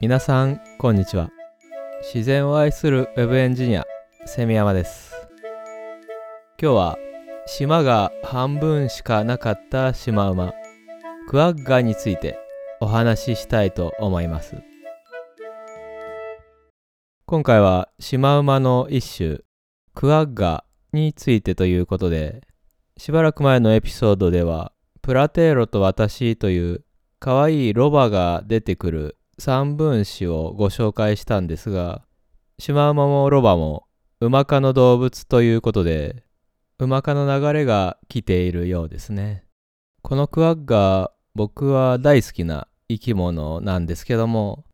皆さんこんにちは。自然を愛するウェブエンジニアセミヤマです。今日は島が半分しかなかったシマウマクワッガについてお話ししたいと思います。今回はシマウマの一種クワッガについてということでしばらく前のエピソードではプラテーロと私という可愛いロバが出てくる三分子をご紹介したんですが、シマウマもロバも馬科の動物ということで、馬科の流れが来ているようですね。このクワッガ僕は大好きな生き物なんですけども、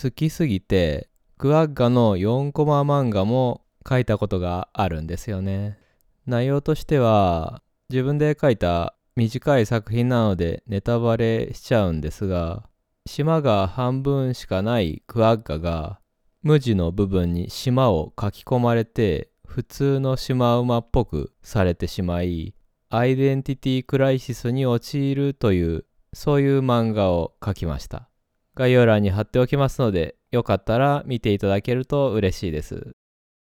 好きすぎてクワッガの4コマ漫画も書いたことがあるんですよね。内容としては自分で書いた短い作品なのでネタバレしちゃうんですが、島が半分しかないクワッガが無地の部分に島を書き込まれて普通のシマウマっぽくされてしまいアイデンティティクライシスに陥るというそういう漫画を書きました。概要欄に貼っておきますのでよかったら見ていただけると嬉しいです。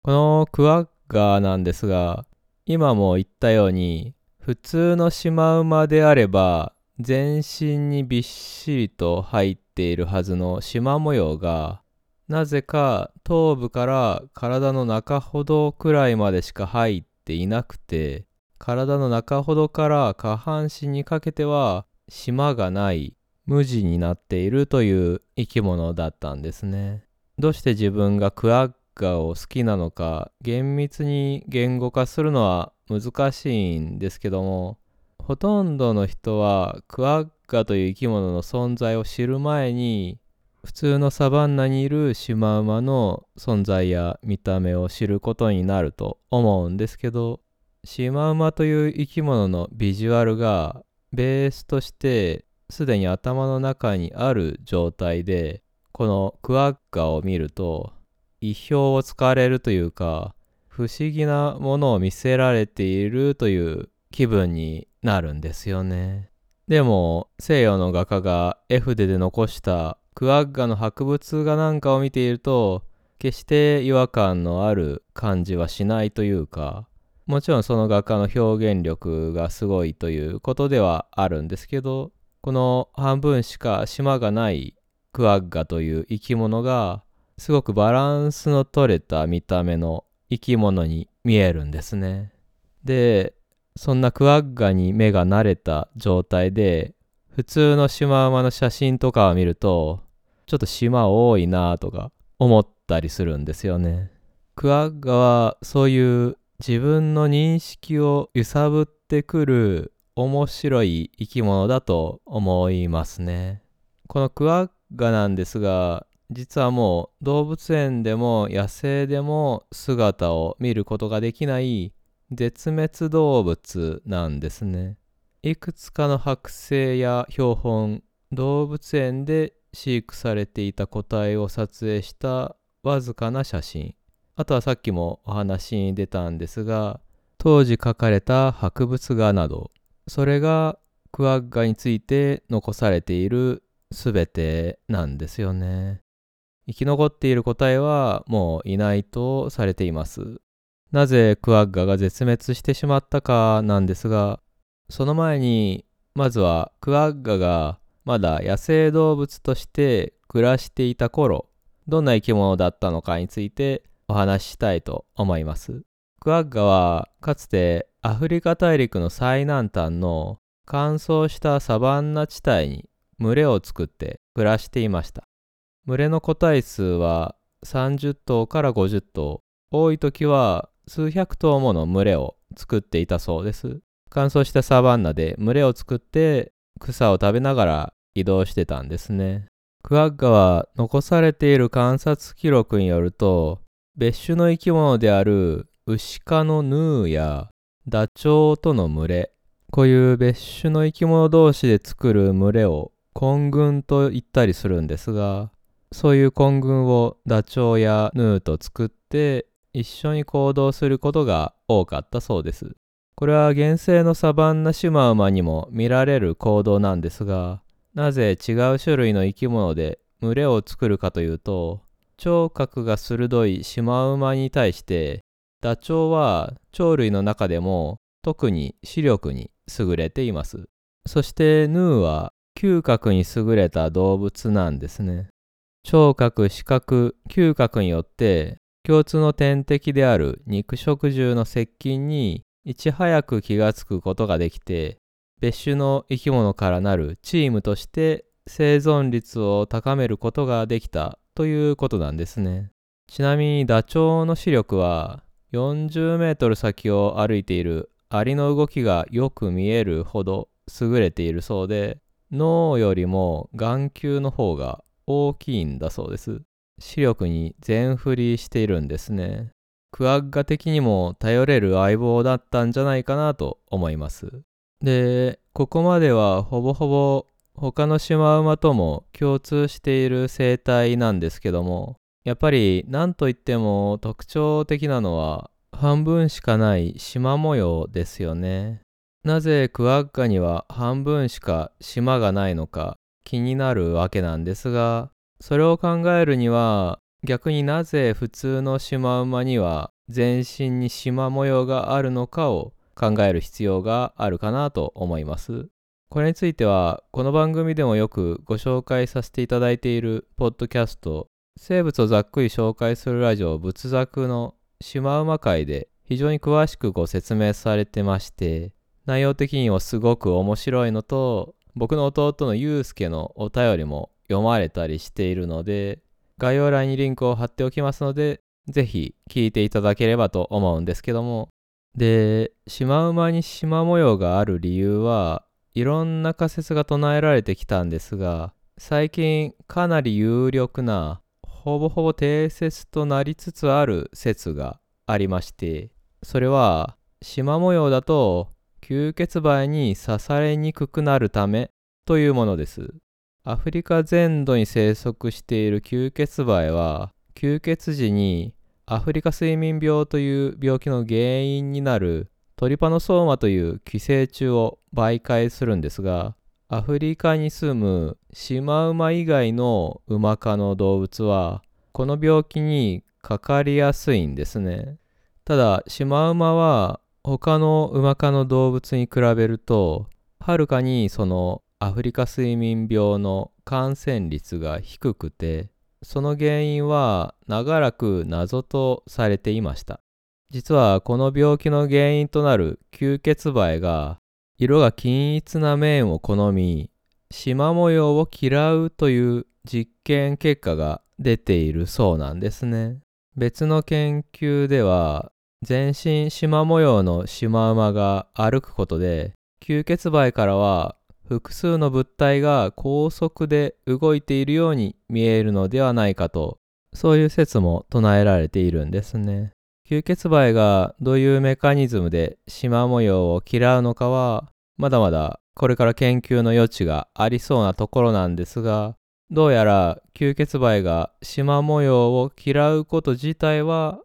このクワッガなんですが今も言ったように普通のシマウマであれば全身にびっしりと入っているはずの縞模様がなぜか頭部から体の中ほどくらいまでしか入っていなくて体の中ほどから下半身にかけては縞がない無地になっているという生き物だったんですね。どうして自分がクワッガを好きなのか厳密に言語化するのは難しいんですけどもほとんどの人はクワッガという生き物の存在を知る前に普通のサバンナにいるシマウマの存在や見た目を知ることになると思うんですけどシマウマという生き物のビジュアルがベースとしてすでに頭の中にある状態でこのクワッガを見ると意表をつかれるというか不思議なものを見せられているという気分になるんですよね。でも西洋の画家が絵筆で残したクワッガの博物画なんかを見ていると決して違和感のある感じはしないというかもちろんその画家の表現力がすごいということではあるんですけどこの半分しか島がないクワッガという生き物がすごくバランスの取れた見た目の生き物に見えるんですね。でそんなクワッガに目が慣れた状態で普通のシマウマの写真とかを見るとちょっと島多いなとか思ったりするんですよね。クワッガはそういう自分の認識を揺さぶってくる面白い生き物だと思いますね。このクワッガなんですが実はもう動物園でも野生でも姿を見ることができない絶滅動物なんですね。いくつかの剥製や標本、動物園で飼育されていた個体を撮影したわずかな写真。あとはさっきもお話に出たんですが、当時書かれた博物画など、それがクワッガについて残されている全てなんですよね。生き残っている個体はもういないとされています。なぜクワッガが絶滅してしまったかなんですが、その前に、まずはクワッガがまだ野生動物として暮らしていた頃、どんな生き物だったのかについてお話ししたいと思います。クワッガはかつてアフリカ大陸の最南端の乾燥したサバンナ地帯に群れを作って暮らしていました。群れの個体数は30頭から50頭、多い時は数百頭もの群れを作っていたそうです。乾燥したサバンナで群れを作って草を食べながら移動してたんですね。クワッガは残されている観察記録によると別種の生き物であるウシ科のヌーやダチョウとの群れこういう別種の生き物同士で作る群れを混群と言ったりするんですがそういう混群をダチョウやヌーと作って一緒に行動することが多かったそうです。これは原生のサバンナシマウマにも見られる行動なんですが、なぜ違う種類の生き物で群れを作るかというと聴覚が鋭いシマウマに対してダチョウは鳥類の中でも特に視力に優れています。そしてヌーは嗅覚に優れた動物なんですね。聴覚、視覚、嗅覚によって共通の天敵である肉食獣の接近にいち早く気がつくことができて別種の生き物からなるチームとして生存率を高めることができたということなんですね。ちなみにダチョウの視力は40メートル先を歩いているアリの動きがよく見えるほど優れているそうで脳よりも眼球の方が大きいんだそうです。視力に全振りしているんですね。クワッガ的にも頼れる相棒だったんじゃないかなと思います。で、ここまではほぼほぼ他のシマウマとも共通している生態なんですけども、やっぱり何といっても特徴的なのは半分しかない縞模様ですよね。なぜクワッガには半分しか縞がないのか気になるわけなんですが、それを考えるには逆になぜ普通のシマウマには全身に縞模様があるのかを考える必要があるかなと思います。これについてはこの番組でもよくご紹介させていただいているポッドキャスト生物をざっくり紹介するラジオ仏作のシマウマ会で非常に詳しくご説明されてまして内容的にはすごく面白いのと僕の弟のゆうすけのお便りも読まれたりしているので概要欄にリンクを貼っておきますのでぜひ聞いていただければと思うんですけども。で、シマウマに縞模様がある理由はいろんな仮説が唱えられてきたんですが、最近かなり有力なほぼほぼ定説となりつつある説がありまして、それは縞模様だと吸血梅に刺されにくくなるためというものです。アフリカ全土に生息している吸血梅は吸血時にアフリカ睡眠病という病気の原因になるトリパノソーマという寄生虫を媒介するんですがアフリカに住むシマウマ以外のウマ科の動物はこの病気にかかりやすいんですねただシマウマは他のウマ科の動物に比べるとはるかにそのアフリカ睡眠病の感染率が低くてその原因は長らく謎とされていました。実はこの病気の原因となる吸血梅が色が均一な面を好み、縞模様を嫌うという実験結果が出ているそうなんですね。別の研究では全身縞模様のシマウマが歩くことで吸血梅からは複数の物体が高速で動いているように見えるのではないかとそういう説も唱えられているんですね。吸血梅がどういうメカニズムで縞模様を嫌うのかはまだまだこれから研究の余地がありそうなところなんですがどうやら吸血梅が縞模様を嫌うこと自体は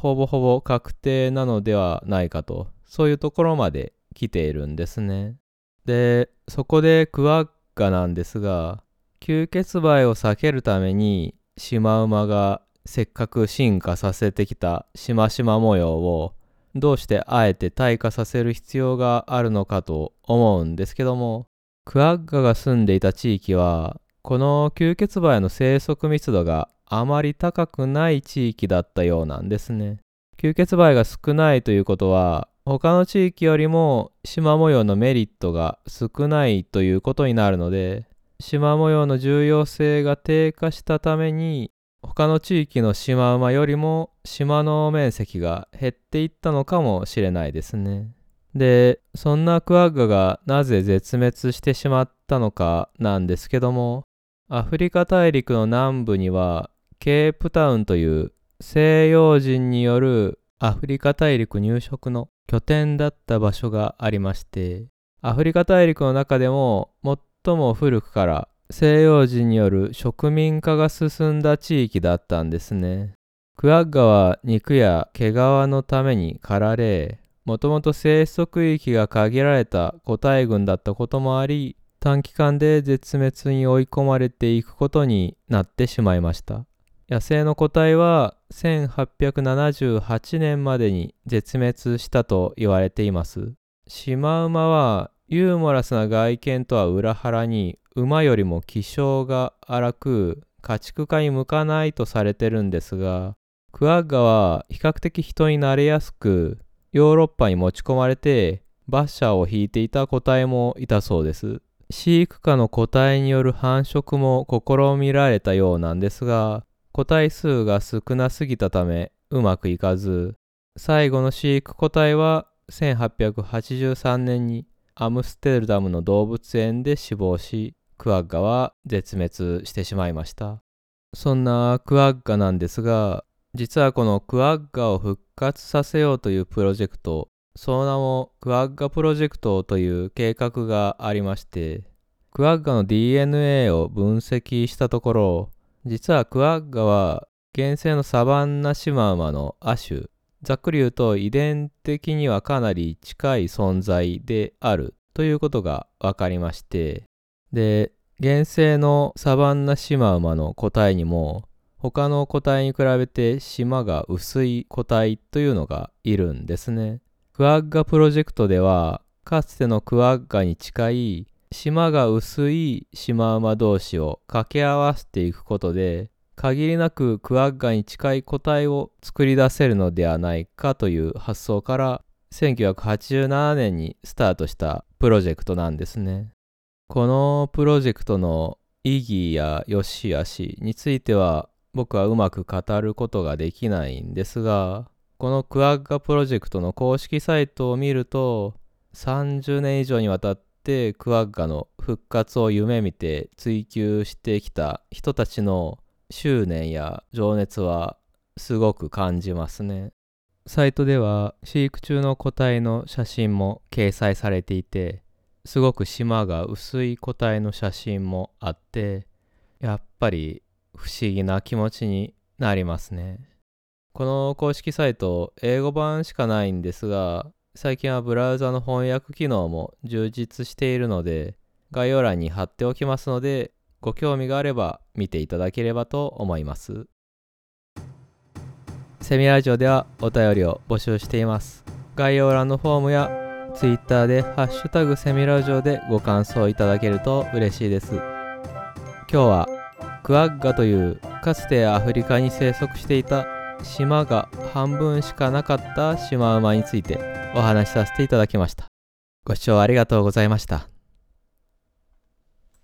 ほぼほぼ確定なのではないかとそういうところまで来ているんですね。でそこでクワッガなんですが吸血梅を避けるためにシマウマがせっかく進化させてきたしましま模様をどうしてあえて退化させる必要があるのかと思うんですけどもクワッガが住んでいた地域はこの吸血梅の生息密度があまり高くない地域だったようなんですね。吸血梅が少ないということは他の地域よりも縞模様のメリットが少ないということになるので縞模様の重要性が低下したために他の地域のシマウマよりも島の面積が減っていったのかもしれないですね。でそんなクワッガがなぜ絶滅してしまったのかなんですけどもアフリカ大陸の南部にはケープタウンという西洋人によるアフリカ大陸入植の拠点だった場所がありましてアフリカ大陸の中でも最も古くから西洋人による植民化が進んだ地域だったんですね。クワッガは肉や毛皮のために狩られもともと生息域が限られた個体群だったこともあり短期間で絶滅に追い込まれていくことになってしまいました。野生の個体は1878年までに絶滅したと言われています。シマウマはユーモラスな外見とは裏腹に馬よりも気性が荒く家畜化に向かないとされてるんですがクワッガは比較的人になれやすくヨーロッパに持ち込まれて馬車を引いていた個体もいたそうです飼育下の個体による繁殖も試みられたようなんですが個体数が少なすぎたためうまくいかず最後の飼育個体は1883年にアムステルダムの動物園で死亡しクワッガは絶滅してしまいました。そんなクワッガなんですが実はこのクワッガを復活させようというプロジェクトその名もクワッガプロジェクトという計画がありましてクワッガの DNA を分析したところ実はクワッガは原生のサバンナシマウマの亜種ざっくり言うと遺伝的にはかなり近い存在であるということが分かりましてで原生のサバンナシマウマの個体にも他の個体に比べて島が薄い個体というのがいるんですね。クワッガプロジェクトではかつてのクワッガに近い島が薄いシマウマ同士を掛け合わせていくことで限りなくクワッガに近い個体を作り出せるのではないかという発想から1987年にスタートしたプロジェクトなんですね。このプロジェクトの意義や良し悪しについては僕はうまく語ることができないんですがこのクワッガプロジェクトの公式サイトを見ると30年以上にわたっててクワッガの復活を夢見て追求してきた人たちの執念や情熱はすごく感じますね。サイトでは飼育中の個体の写真も掲載されていてすごく島が薄い個体の写真もあってやっぱり不思議な気持ちになりますねこの公式サイト英語版しかないんですが最近はブラウザの翻訳機能も充実しているので概要欄に貼っておきますのでご興味があれば見ていただければと思います。セミラジオではお便りを募集しています。概要欄のフォームや Twitter で「ハッシュタグセミラジオ」でご感想いただけると嬉しいです。今日はクアッガというかつてアフリカに生息していた島が半分しかなかったシマウマについてお話しさせていただきました。ご視聴ありがとうございました。